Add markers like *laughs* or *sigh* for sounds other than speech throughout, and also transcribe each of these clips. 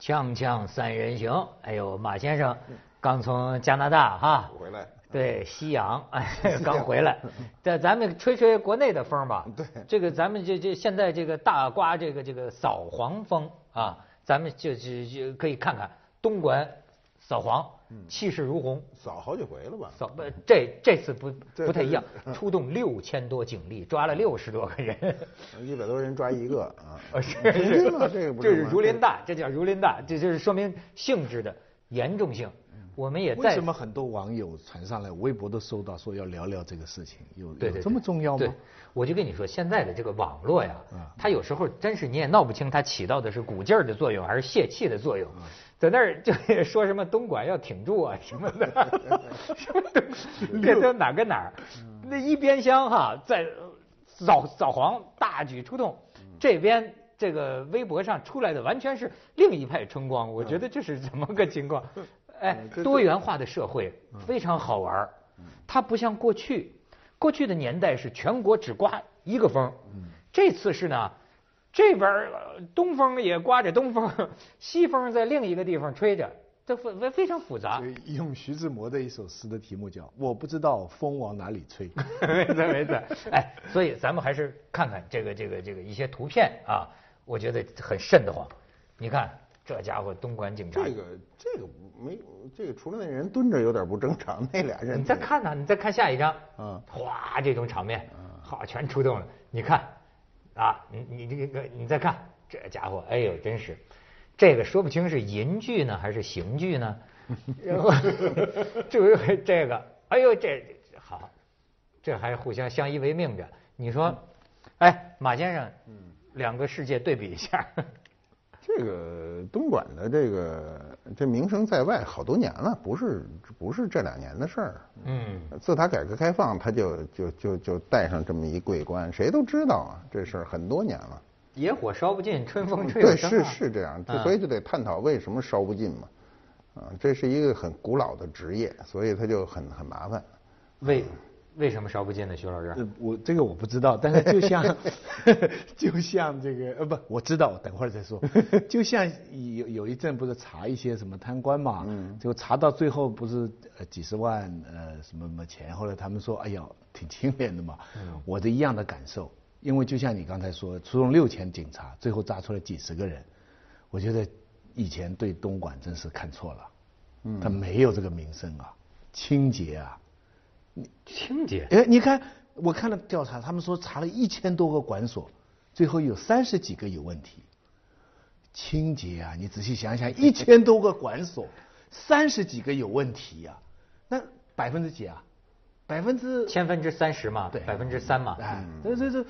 锵锵三人行，哎呦，马先生刚从加拿大哈。回来，对，西洋，*laughs* 哎，刚回来。这咱们吹吹国内的风吧。对。这个咱们这这现在这个大刮这个这个扫黄风啊，咱们就就就可以看看东莞扫黄，气势如虹。扫好几回了吧？扫不，这这次不不太一样，出动六千多警力，抓了六十多个人。一百多人抓一个 *laughs* 这个这是如临大，这叫如临大，这就是说明性质的严重性。我们也在为什么很多网友传上来，微博都收到说要聊聊这个事情，有有这么重要对吗？，我就跟你说，现在的这个网络呀啊，它有时候真是你也闹不清它起到的是鼓劲儿的作用还是泄气的作用，啊在那儿就 *laughs* 说什么东莞要挺住啊什么的，*laughs* 什么的，这都哪跟哪那一边厢哈，在扫扫黄大举出动，嗯这边。这个微博上出来的完全是另一派春光，我觉得这是怎么个情况？哎多元化的社会非常好玩儿它不像过去，过去的年代是全国只刮一个风，这次是呢，这边东风也刮着东风，西风在另一个地方吹着，这非非常复杂 *laughs* 用徐志摩的一首诗的题目叫“我不知道风往哪里吹 *laughs* 没错没错，哎，所以咱们还是看看这个这个这个一些图片啊，我觉得很瘆得慌。你看这家伙东莞警察，这个这个没这个，除了那人蹲着有点不正常，那俩人你再看呢，你再看下一张，嗯哗，这种场面，好，全出动了。你看，啊，你你这个你再看这家伙，哎呦，真是，这个说不清是淫剧呢还是刑剧呢，*laughs* 然后就是这个，哎呦，这好，这还互相相依为命着。你说，哎，马先生，两个世界对比一下，*laughs* 这个东莞的这个这名声在外好多年了，不是不是这两年的事儿。嗯，自打改革开放，他就就就就带上这么一桂冠，谁都知道啊，这事儿很多年了。野火烧不尽，春风吹又对，是生啊是这样，啊所以就得探讨为什么烧不尽嘛。啊，这是一个很古老的职业，所以他就很很麻烦。为为什么烧不尽呢？徐老师？呃，我这个我不知道，但是就像 *laughs* 就像这个呃不，我知道，等会儿再说。*laughs* 就像有有一阵不是查一些什么贪官嘛，嗯就查到最后不是呃几十万呃什么什么钱，后来他们说哎呀挺清廉的嘛，嗯我的一样的感受，因为就像你刚才说，出动六千警察，最后抓出来几十个人，我觉得以前对东莞真是看错了，嗯他没有这个名声啊，清洁啊。清洁。哎，你看，我看了调查，他们说查了一千多个管所，最后有三十几个有问题。清洁啊，你仔细想想，一千多个管所，三十几个有问题呀、那百分之几啊？百分之千分之三十嘛，对百分之三嘛，哎，这这这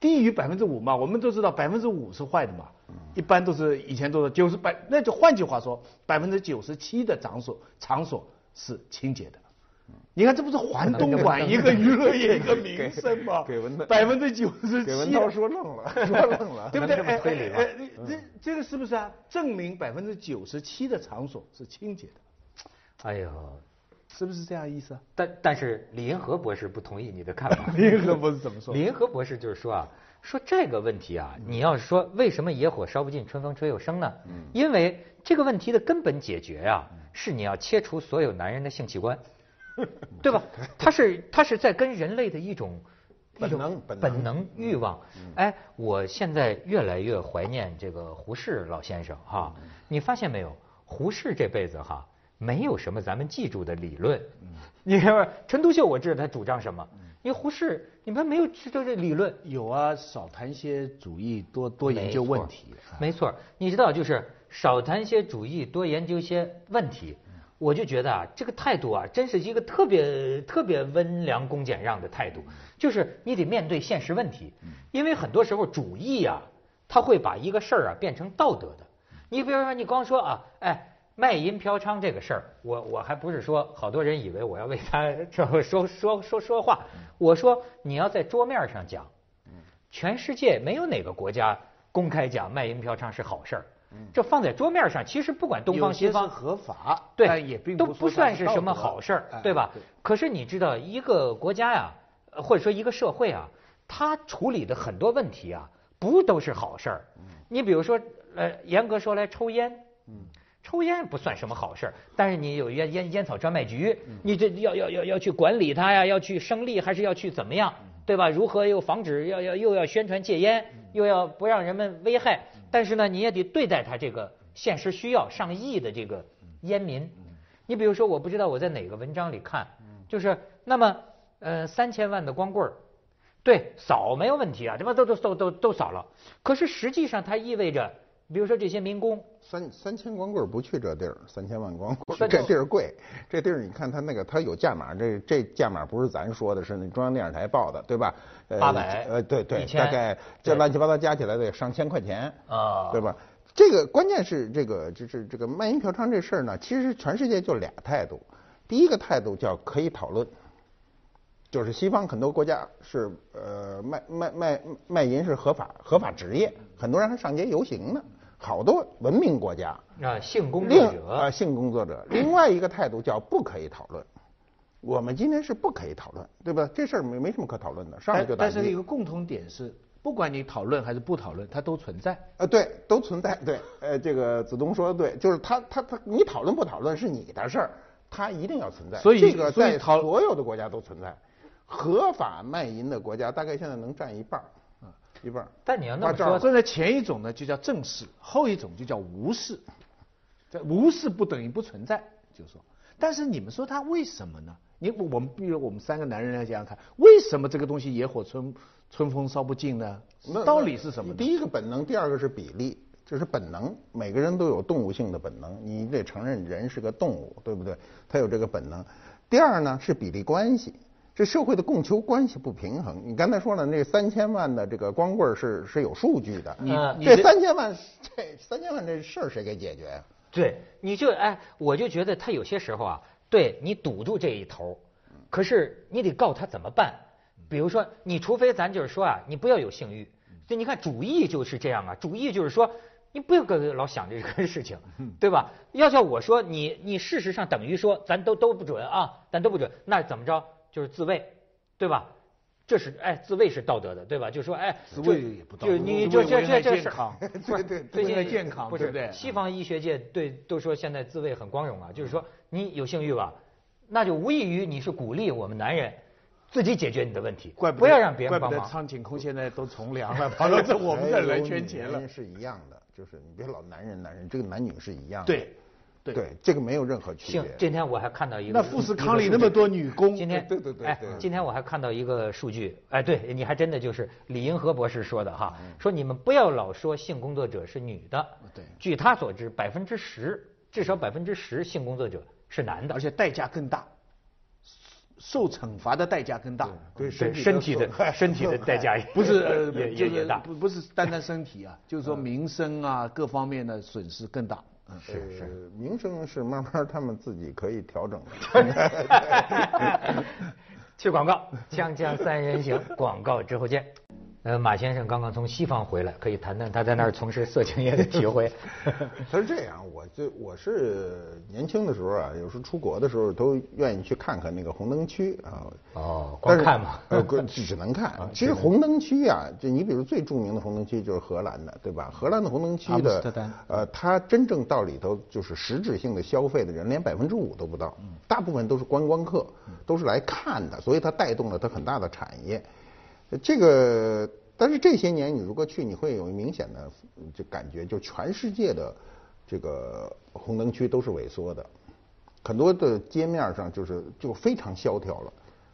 低于百分之五嘛？我们都知道百分之五是坏的嘛，一般都是以前都是九十百，那就换句话说，百分之九十七的场所场所是清洁的。你看，这不是还东莞一个娱乐业一个名声吗？*laughs* 给文涛百分之九十七，给文涛说愣了，*laughs* 说愣了。*laughs* 对不对？哎哎哎这这个是不是啊？证明百分之九十七的场所是清洁的，哎呦，是不是这样意思啊？但但是李银河博士不同意你的看法。李银河博士怎么说李？银河博士就是说啊，说这个问题啊，你要是说为什么野火烧不尽，春风吹又生呢？因为这个问题的根本解决呀、是你要切除所有男人的性器官，*laughs* 对吧？他是他是在跟人类的一种 *laughs* 本一种能本能本能欲望。哎，我现在越来越怀念这个胡适老先生哈，你发现没有？胡适这辈子哈。没有什么咱们记住的理论，*laughs* 你看吧，陈独秀我知道他主张什么，因为胡适你们没有知道这理论，有啊，少谈些主义，多多研究问题。啊没错，你知道，就是少谈些主义，多研究些问题。我就觉得啊，这个态度啊，真是一个特别特别温良恭俭让的态度。就是你得面对现实问题，因为很多时候主义啊，他会把一个事儿啊变成道德的。你比如说，你光说啊，哎。卖淫嫖娼这个事儿，我我还不是说，好多人以为我要为他 *laughs* 这说说说说话。我说你要在桌面上讲，全世界没有哪个国家公开讲卖淫嫖娼是好事儿。这放在桌面上，其实不管东方西方合法，对，也并都不不算是什么好事儿，哎对吧？可是你知道，一个国家呀，呃或者说一个社会啊，它处理的很多问题啊，不都是好事儿。你比如说，呃，严格说来，抽烟嗯，抽烟不算什么好事儿，但是你有烟烟烟草专卖局，嗯你这要要要要去管理它呀，要去生利还是要去怎么样，嗯对吧？如何又防止要要又要宣传戒烟，又要不让人们危害，但是呢，你也得对待他这个现实需要上亿的这个烟民。你比如说，我不知道我在哪个文章里看，就是那么呃三千万的光棍儿。对，扫没有问题啊，对吧？都都都都都扫了。可是实际上它意味着，比如说这些民工，三三千光棍不去这地儿，三千万光棍这地儿贵，这地儿你看他那个他有价码，这这价码不是咱说的，是那中央电视台报的，对吧？呃800呃，对对，大概这乱七八糟加起来得上千块钱啊对吧？这个关键是这个就是这个卖淫嫖娼这事儿呢，其实全世界就俩态度，第一个态度叫可以讨论。就是西方很多国家是呃卖卖卖卖淫是合法合法职业，很多人还上街游行呢，好多文明国家。啊，性工作者啊，性工作者。另外一个态度叫不可以讨论。我们今天是不可以讨论，对吧？这事儿没没什么可讨论的，上来就打击但是一个共同点是，不管你讨论还是不讨论，它都存在。呃，对，都存在。对，呃，这个子东说的对，就是他他他，你讨论不讨论是你的事儿，他一定要存在。所以这个在所有的国家都存在，合法卖淫的国家大概现在能占一半一半。但你要那么说所以呢，前一种呢就叫正视，后一种就叫无视。这无视不等于不存在，就是说，但是你们说它为什么呢？你我们比如我们三个男人来想想看，为什么这个东西野火春春风烧不尽呢那？道理是什么呢？第一个本能，第二个是比例，就是本能。每个人都有动物性的本能，你得承认人是个动物，对不对？他有这个本能。第二呢是比例关系，这社会的供求关系不平衡。你刚才说了，那三千万的这个光棍是是有数据的，你这这三千万这三千万这事儿谁给解决呀、对，你就哎，我就觉得他有些时候啊，对你堵住这一头，可是你得告他怎么办？比如说，你除非咱就是说啊，你不要有性欲，就你看主义就是这样啊，主义就是说。你不要跟老想这个事情，对吧？要叫我说你，你事实上等于说咱都都不准啊，咱都不准，那怎么着？就是自卫，对吧？这是哎，自卫是道德的，对吧？就说哎，自就卫也不道德就你就这这这事儿健康不是对对最近危害健康不是对不对西方医学界对都说现在自卫很光荣啊，就是说你有性欲吧，那就无异于你是鼓励我们男人自己解决你的问题，怪不不要让别怪不得人帮忙。苍井空现在都从良了，跑到这我们这儿来圈钱了。是一样的，就是你别老男人男人，这个男女是一样的。对，对。对，这个没有任何区性别。，今天我还看到一个那富士康里那么多女工，今天对对对哎，今天我还看到一个数据，哎，对你还真的就是李银河博士说的哈，嗯。说你们不要老说性工作者是女的，对。据他所知，百分之十至少百分之十性工作者是男的。而，且代价更大，受惩罚的代价更大。对对身体的损害。身体的代价 *laughs* 也不是呃，也也也大，不不是单单身体啊，就是说名声啊各方面的损失更大。是是，名声是慢慢他们自己可以调整的。*laughs* 去广告，锵锵三人行，广告之后见。呃，马先生刚刚从西方回来，可以谈谈他在那儿从事色情业的体会。*laughs* 他是这样，我就我是年轻的时候啊，有时候出国的时候都愿意去看看那个红灯区啊。哦光看嘛只只能看。*laughs* 其实红灯区啊，就你比如最著名的红灯区就是荷兰的，对吧？荷兰的红灯区的呃，它真正到里头就是实质性的消费的人连百分之五都不到，大部分都是观光客，都是来看的，所以它带动了它很大的产业。呃这个，但是这些年你如果去，你会有明显的这感觉，就全世界的这个红灯区都是萎缩的，很多的街面上就是就非常萧条了。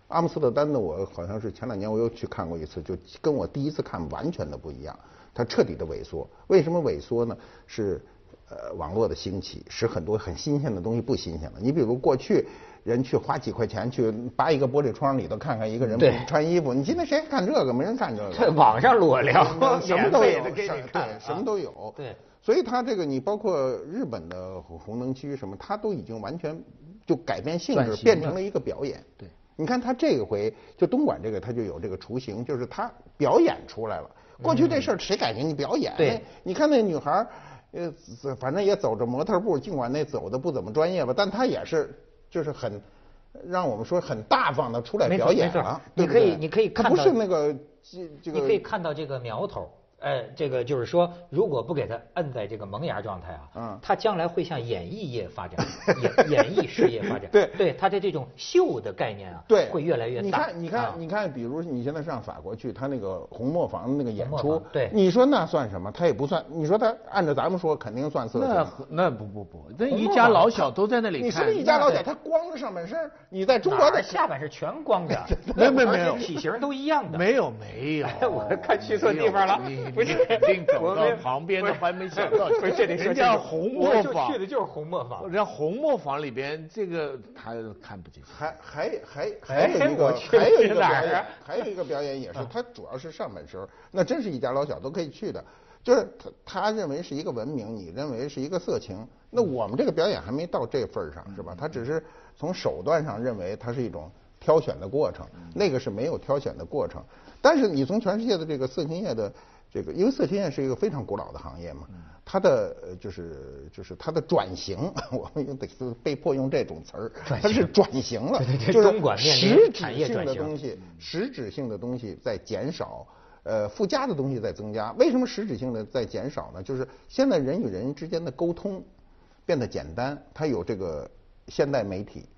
阿姆斯特丹的我好像是前两年我又去看过一次，就跟我第一次看完全的不一样，它彻底的萎缩。为什么萎缩呢？是呃网络的兴起，使很多很新鲜的东西不新鲜了。你比如过去人去花几块钱去扒一个玻璃窗里头看看一个人对穿衣服，你今天谁看这个？没人看这个。在网上裸聊，*laughs* 什么都有，给你看，对，什么都有。对，所以他这个你包括日本的红红灯区什么，他都已经完全就改变性质，变成了一个表演。对，你看他这个回就东莞这个，他就有这个雏形，就是他表演出来了。过去这事儿谁敢给你表演？对，你看那女孩儿，呃，反正也走着模特步，尽管那走的不怎么专业吧，但她也是就是很。让我们说很大方的出来表演了，你可以你可以看到是那个这这个你可以看到这个苗头。呃，这个就是说，如果不给他摁在这个萌芽状态啊，嗯他将来会向演艺业发展，*laughs* 演演艺事业发展。对对，他的这种秀的概念啊，对，会越来越大。你看，你看，啊你看，比如你现在上法国去，他那个红磨坊那个演出对你说那算什么？他也不算。你说他按照咱们说，肯定算色那情。那不不不，那一家老小都在那里看。你是不是一家老小？他光着上半身，你在中国的下半身全光着，*laughs* 没有没有没有体型都一样的。没有没有，我看去错地方了 *laughs* 不是你肯定走到旁边的不是还没想到，不是这得说人家红我就磨坊去的就是红磨坊人。家红磨坊里边这个他看不进去。还还还还哎有一个还有一个还有一个表演也是，*laughs* 他主要是上半身儿，那真是一家老小都可以去的。就是他他认为是一个文明，你认为是一个色情，那我们这个表演还没到这份儿上，是吧？他只是从手段上认为它是一种挑选的过程，那个是没有挑选的过程。但是你从全世界的这个色情业的这个，因为色情业是一个非常古老的行业嘛，它的呃就是就是它的转型，*laughs* 我们用得被迫用这种词儿，它是转型了，就是实质性的东西，实质性的东西在减少。呃，附加的东西在增加，为什么实质性的在减少呢？就是现在人与人之间的沟通变得简单，它有这个现代媒体，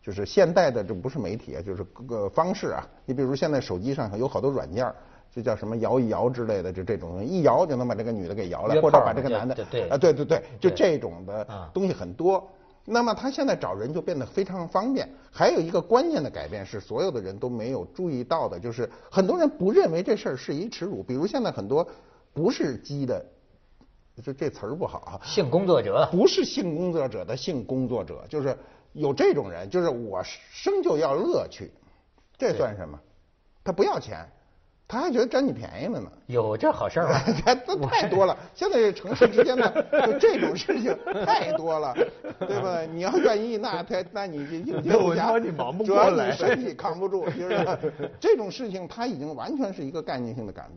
就是现代的这不是媒体啊，就是各个方式啊。你比如现在手机上有好多软件儿，这叫什么摇一摇之类的，就这种一摇就能把这个女的给摇来，或者把这个男的对对啊，对对对，就这种的啊东西很多。那么他现在找人就变得非常方便。还有一个关键的改变是，所有的人都没有注意到的，就是很多人不认为这事儿是一耻辱。比如现在很多不是鸡的，这这词儿不好啊，性工作者，不是性工作者的性工作者，就是有这种人，就是我生就要乐趣，这算什么？他不要钱，他还觉得占你便宜了呢。有这好事儿吗？*laughs* 这这太多了，现在这城市之间的就这种事情太多了，*laughs* 对吧？你要愿意，那他那你就应接不我暇说你忙不主要过来你身体扛不住，就是 *laughs* 这种事情，它已经完全是一个概念性的改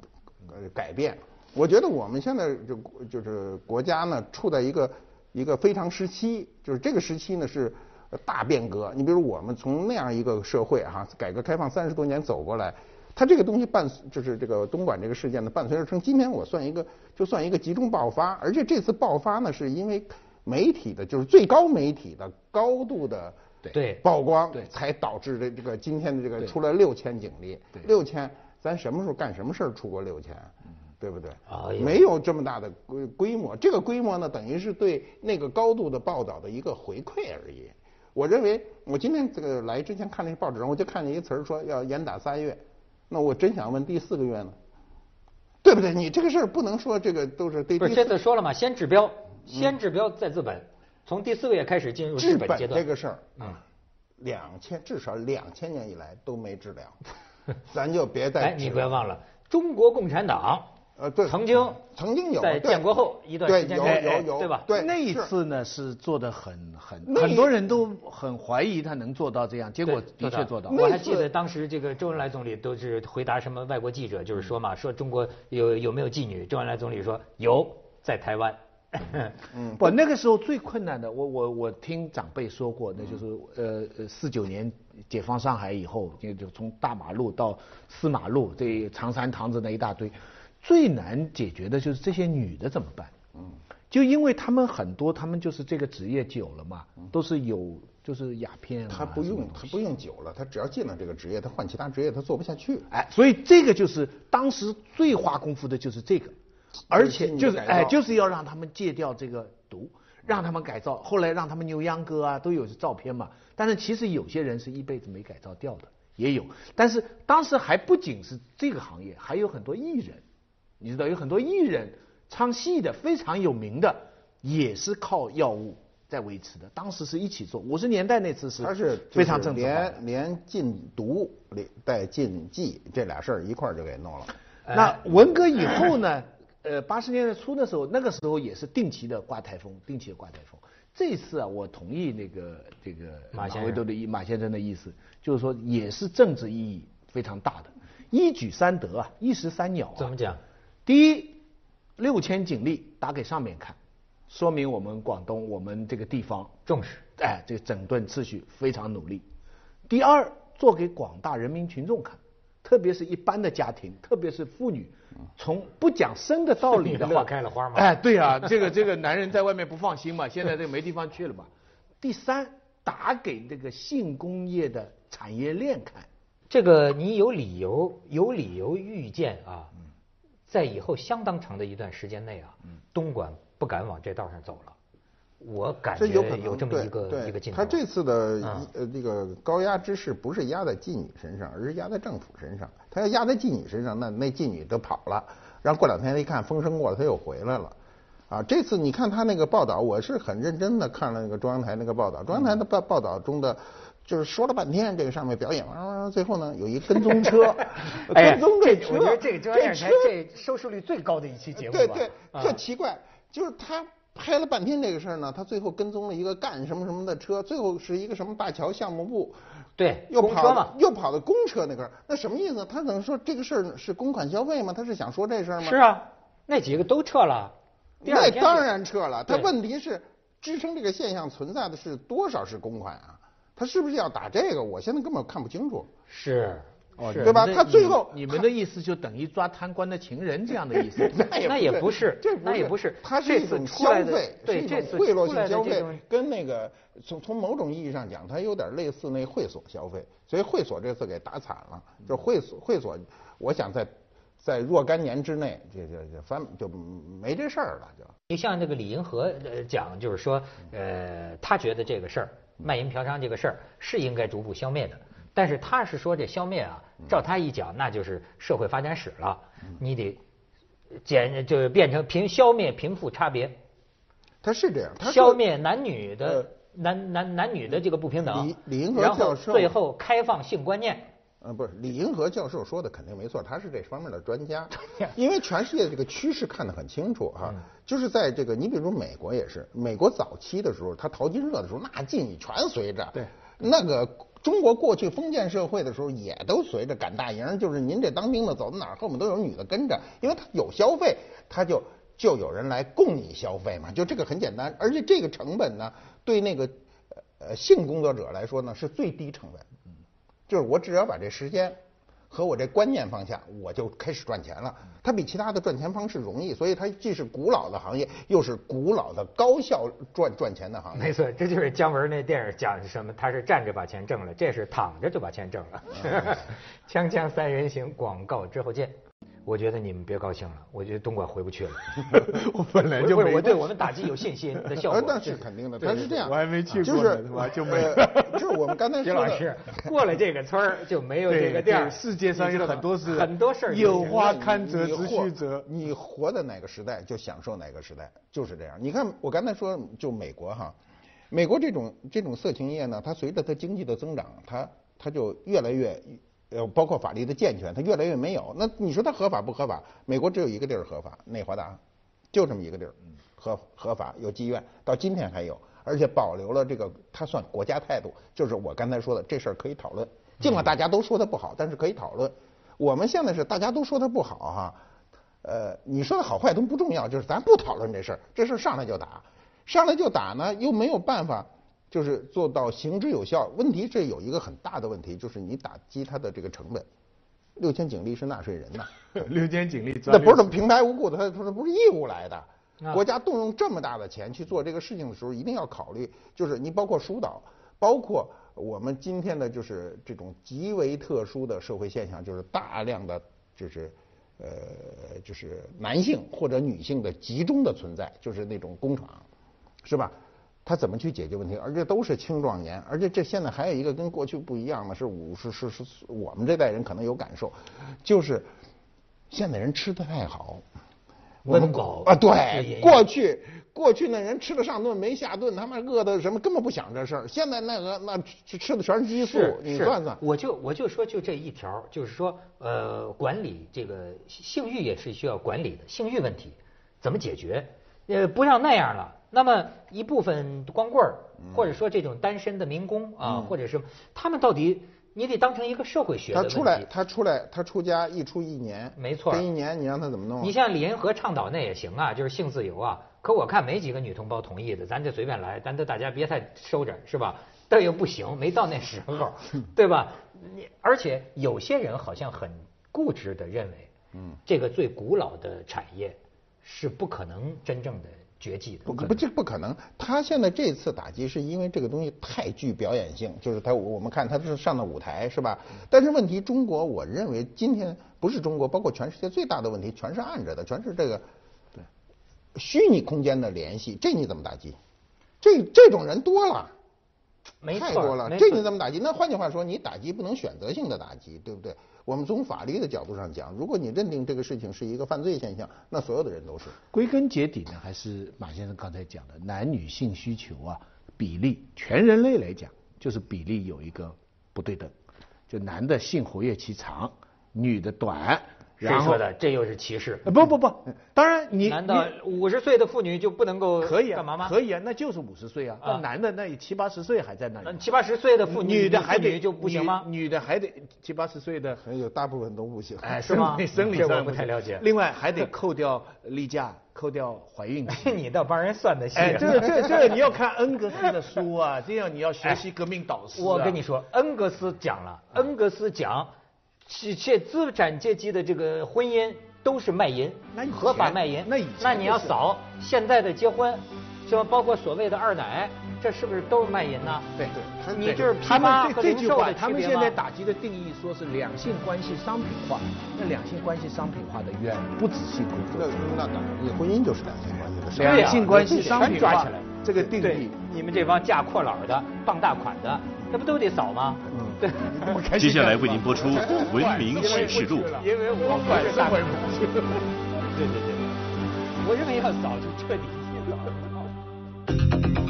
呃改变。我觉得我们现在就就是国家呢，处在一个一个非常时期，就是这个时期呢是大变革。你比如我们从那样一个社会哈、改革开放三十多年走过来，它这个东西伴就是这个东莞这个事件呢，伴随而成。今天我算一个，就算一个集中爆发，而且这次爆发呢，是因为媒体的，就是最高媒体的高度的对曝光，对才导致这这个今天的这个出了六千警力对，六千，咱什么时候干什么事儿出过六千？对不对？没有这么大的规规模，这个规模呢，等于是对那个高度的报道的一个回馈而已。我认为，我今天这个来之前看那报纸上，我就看见一个词儿说要严打三月，那我真想问第四个月呢，对不对？你这个事儿不能说这个都是对不是这次说了嘛，先治标，先治标再治本，从第四个月开始进入治本阶段。这个事儿，嗯，两千至少两千年以来都没治疗，*laughs* 咱就别再哎，你不要忘了，中国共产党呃，对，曾经曾经有在建国后一段时间有有有对吧？对那一次呢是做的很很，很多人都很怀疑他能做到这样，结果的确做到。我还记得当时这个周恩来总理都是回答什么外国记者，就是说嘛，说中国有有没有妓女？周恩来总理说有，在台湾。嗯。*laughs* 不，那个时候最困难的，我我我听长辈说过，那就是呃呃四九年解放上海以后，就就从大马路到四马路，这长山堂子那一大堆，最难解决的就是这些女的怎么办？嗯，就因为他们很多，他们就是这个职业久了嘛，都是有就是鸦片啊，他不用他不用久了，他只要进了这个职业，他换其他职业他做不下去。哎，所以这个就是当时最花功夫的就是这个，而且就是哎，就是要让他们戒掉这个毒，让他们改造。后来让他们牛秧歌啊，都有照片嘛。但是其实有些人是一辈子没改造掉的，也有。但是当时还不仅是这个行业，还有很多艺人，你知道有很多艺人唱戏的非常有名的，也是靠药物在维持的。当时是一起做，五十年代那次是他是非常正常。连连禁毒连带禁忌这俩事儿一块儿就给弄了。那文革以后呢？呃，八十年代初的时候，那个时候也是定期的刮台风，定期的刮台风。这次啊，我同意那个这个马先生维多的意马先生的意思，就是说也是政治意义非常大的，一举三得啊，一石三鸟啊。怎么讲？第一，六千警力打给上面看，说明我们广东我们这个地方重视。哎，这个整顿秩序非常努力。第二，做给广大人民群众看，特别是一般的家庭，特别是妇女，从不讲生的道理的话，*laughs* 开了花嘛哎，对啊，这个这个男人在外面不放心嘛，现在这个没地方去了嘛。第三，打给这个性工业的产业链看。这个你有理由有理由预见啊，在以后相当长的一段时间内啊，东莞不敢往这道上走了。我感觉有这么一个一个劲头。他这次的嗯呃这个高压之势不是压在妓女身上，而是压在政府身上。他要压在妓女身上，那那妓女都跑了，然后过两天一看风声过了，他又回来了。啊，这次你看他那个报道，我是很认真的看了那个中央台那个报道，中央台的报报道中的。就是说了半天，这个上面表演完，最后呢有一跟踪车，*laughs* 跟踪这车，我觉得这个中央电视台车这收视率最高的一期节目对对，啊特奇怪，就是他拍了半天这个事儿呢，他最后跟踪了一个干什么什么的车，最后是一个什么大桥项目部，对又跑公车嘛又跑到公车那块儿，那什么意思？他等于说这个事儿是公款消费吗？他是想说这事儿吗？是啊，那几个都撤了。那当然撤了。他问题是支撑这个现象存在的是多少是公款啊？他是不是要打这个？我现在根本看不清楚。是哦是对吧他最后你们的意思就等于抓贪官的情人这样的意思。*laughs* 那也不是这那也不是他是一种消费，对这次种贿赂性消费跟那个从从某种意义上讲，它有点类似那会所消费，所以会所这次给打惨了，就会所会所，我想在在若干年之内，这这这翻就没这事儿了，就。你像那个李银河呃讲，就是说，呃，他觉得这个事儿卖淫嫖娼这个事儿是应该逐步消灭的，但是他是说这消灭啊，照他一讲，那就是社会发展史了，你得减就是变成贫消灭贫富差别，他是这样，他消灭男女的呃男男男女的这个不平等李，李银河然后教授最后开放性观念。呃，不是李银河教授说的肯定没错，他是这方面的专家，因为全世界这个趋势看得很清楚哈、嗯。就是在这个你比如美国也是，美国早期的时候，他淘金热的时候，那妓女全随着，对，那个中国过去封建社会的时候，也都随着赶大营，就是您这当兵的走到哪儿，后面都有女的跟着，因为他有消费，他就就有人来供你消费嘛，就这个很简单，而且这个成本呢，对那个呃性工作者来说呢是最低成本。就是我只要把这时间和我这观念放下，我就开始赚钱了。它比其他的赚钱方式容易，所以它既是古老的行业，又是古老的高效赚赚钱的行业。没错，这就是姜文那电影讲什么，他是站着把钱挣了，这是躺着就把钱挣了。*laughs* 锵锵三人行，广告之后见。我觉得你们别高兴了，我觉得东莞回不去了。*laughs* 我本来就没不是我对我们打击有信心的效果。呃，那是肯定的，但是这样。我还没去过就是呢是吧就没呃就是我们刚才 *laughs* 说老师过了这个村儿就没有这个店儿。世界上有很多事，很多事儿有花堪折直须折。你活在哪个时代就享受哪个时代，就是这样。你看我刚才说，就美国哈，美国这种这种色情业呢，它随着它经济的增长，它它就越来越。呃，包括法律的健全，它越来越没有。那你说它合法不合法？美国只有一个地儿合法，内华达，就这么一个地儿，合合法有妓院，到今天还有，而且保留了这个，它算国家态度，就是我刚才说的，这事儿可以讨论，尽管大家都说它不好，但是可以讨论。我们现在是大家都说它不好哈，呃，你说的好坏都不重要，就是咱不讨论这事儿，这事儿上来就打，上来就打呢，又没有办法，就是做到行之有效。问题这有一个很大的问题，就是你打击它的这个成本。六千警力是纳税人呐，*laughs* 六千警力那不是六平白无故的，他他不是义务来的。啊国家动用这么大的钱去做这个事情的时候，一定要考虑，就是你包括疏导，包括我们今天的就是这种极为特殊的社会现象，就是大量的就是呃就是男性或者女性的集中的存在，就是那种工厂，是吧？他怎么去解决问题？而且都是青壮年，而且这现在还有一个跟过去不一样的是五十是是是我们这代人可能有感受，就是现在人吃的太好。我饱啊，对，过去过去那人吃了上顿没下顿，他妈饿的什么根本不想这事儿。现在那个那吃吃的全是激素你算算。我就我就说就这一条，就是说呃，管理这个性欲也是需要管理的，性欲问题怎么解决？呃，不让那样了。那么一部分光棍儿，嗯或者说这种单身的民工啊，或者是他们到底你得当成一个社会学的。他出来，他出来，他出家一出一年，没错这一年你让他怎么弄啊？你像李银河倡导那也行啊，就是性自由啊。可我看没几个女同胞同意的，咱就随便来，咱都大家别太收着，是吧？但又不行，没到那时候，*laughs* 对吧？你而且有些人好像很固执的认为，嗯，这个最古老的产业是不可能真正的绝技的。不不，这不可能。他现在这次打击是因为这个东西太具表演性，就是他我们看他是上的舞台是吧？但是问题，中国我认为今天不是中国，包括全世界最大的问题全是按着的，全是这个对虚拟空间的联系，这你怎么打击？这这种人多了。没太多了，这你怎么打击？那换句话说，你打击不能选择性的打击，对不对？我们从法律的角度上讲，如果你认定这个事情是一个犯罪现象，那所有的人都是。归根结底呢，还是马先生刚才讲的，男女性需求啊比例，全人类来讲就是比例有一个不对等，就男的性活跃期长，女的短。谁说的？这又是歧视？不不不，当然你难道五十岁的妇女就不能够可以干嘛吗？可以啊，那就是五十岁啊。那男的那七八十岁还在那里。七八十岁的妇女，女的还得就不行吗？女的还得七八十岁的，还有大部分都不行。哎，是吗？*laughs* 生理上不太了解。另外还得扣掉例假，扣掉怀孕期。*laughs* 你倒帮人算的细。哎，这这这你要看恩格斯的书啊，这样你要学习革命导师。我跟你说，恩格斯讲了，恩格斯讲。这这资产阶级的这个婚姻都是卖淫，合法卖淫。那那你要扫现在的结婚，就？包括所谓的二奶，这是不是都是卖淫呢？对对，你就是他们这这句话，他们现在打击的定义说是两性关系商品化。那两性关系商品化的远不止性工作。那那当然，你婚姻就是两性关系的。两性关系商品化这个定义，你们这帮嫁阔佬的、傍大款的。那不都得扫吗？嗯，*laughs* 对。*laughs* 接下来为您播出 *laughs*《文明启示录》。因为我管是大款。对对对，我认为要扫就彻底扫。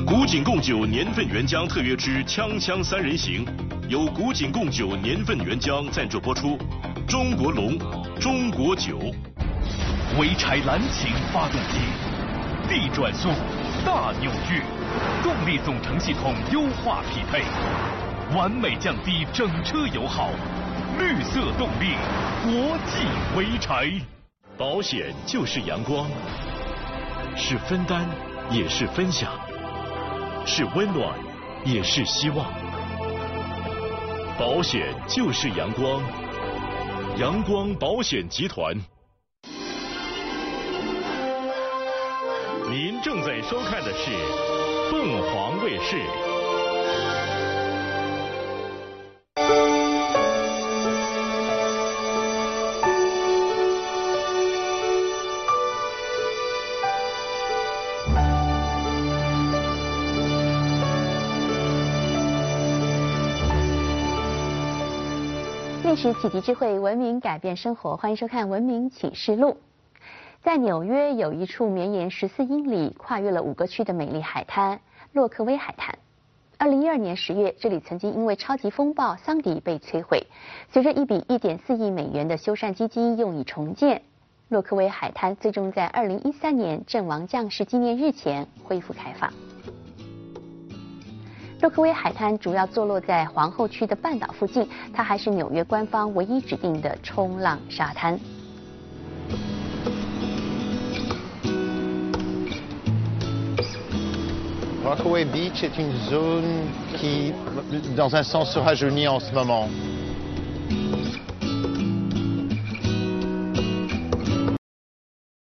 古井贡酒年份原浆特约之锵锵三人行，由古井贡酒年份原浆赞助播出。中国龙，中国酒。潍柴蓝擎发动机，力转速，大扭矩。动力总成系统优化匹配，完美降低整车油耗，绿色动力，国际潍柴。保险就是阳光，是分担，也是分享，是温暖，也是希望。保险就是阳光，阳光保险集团。您正在收看的是。凤凰卫视。历史启迪智慧，文明改变生活。欢迎收看《文明启示录》。在纽约有一处绵延十四英里、跨越了五个区的美丽海滩——洛克威海滩。二零一二年十月，这里曾经因为超级风暴桑迪被摧毁。随着一笔一点四亿美元的修缮基金用以重建，洛克威海滩最终在二零一三年阵亡将士纪念日前恢复开放。洛克威海滩主要坐落在皇后区的半岛附近，它还是纽约官方唯一指定的冲浪沙滩。Rockaway Beach est une zone qui, dans un sens, se rajeunit en ce moment.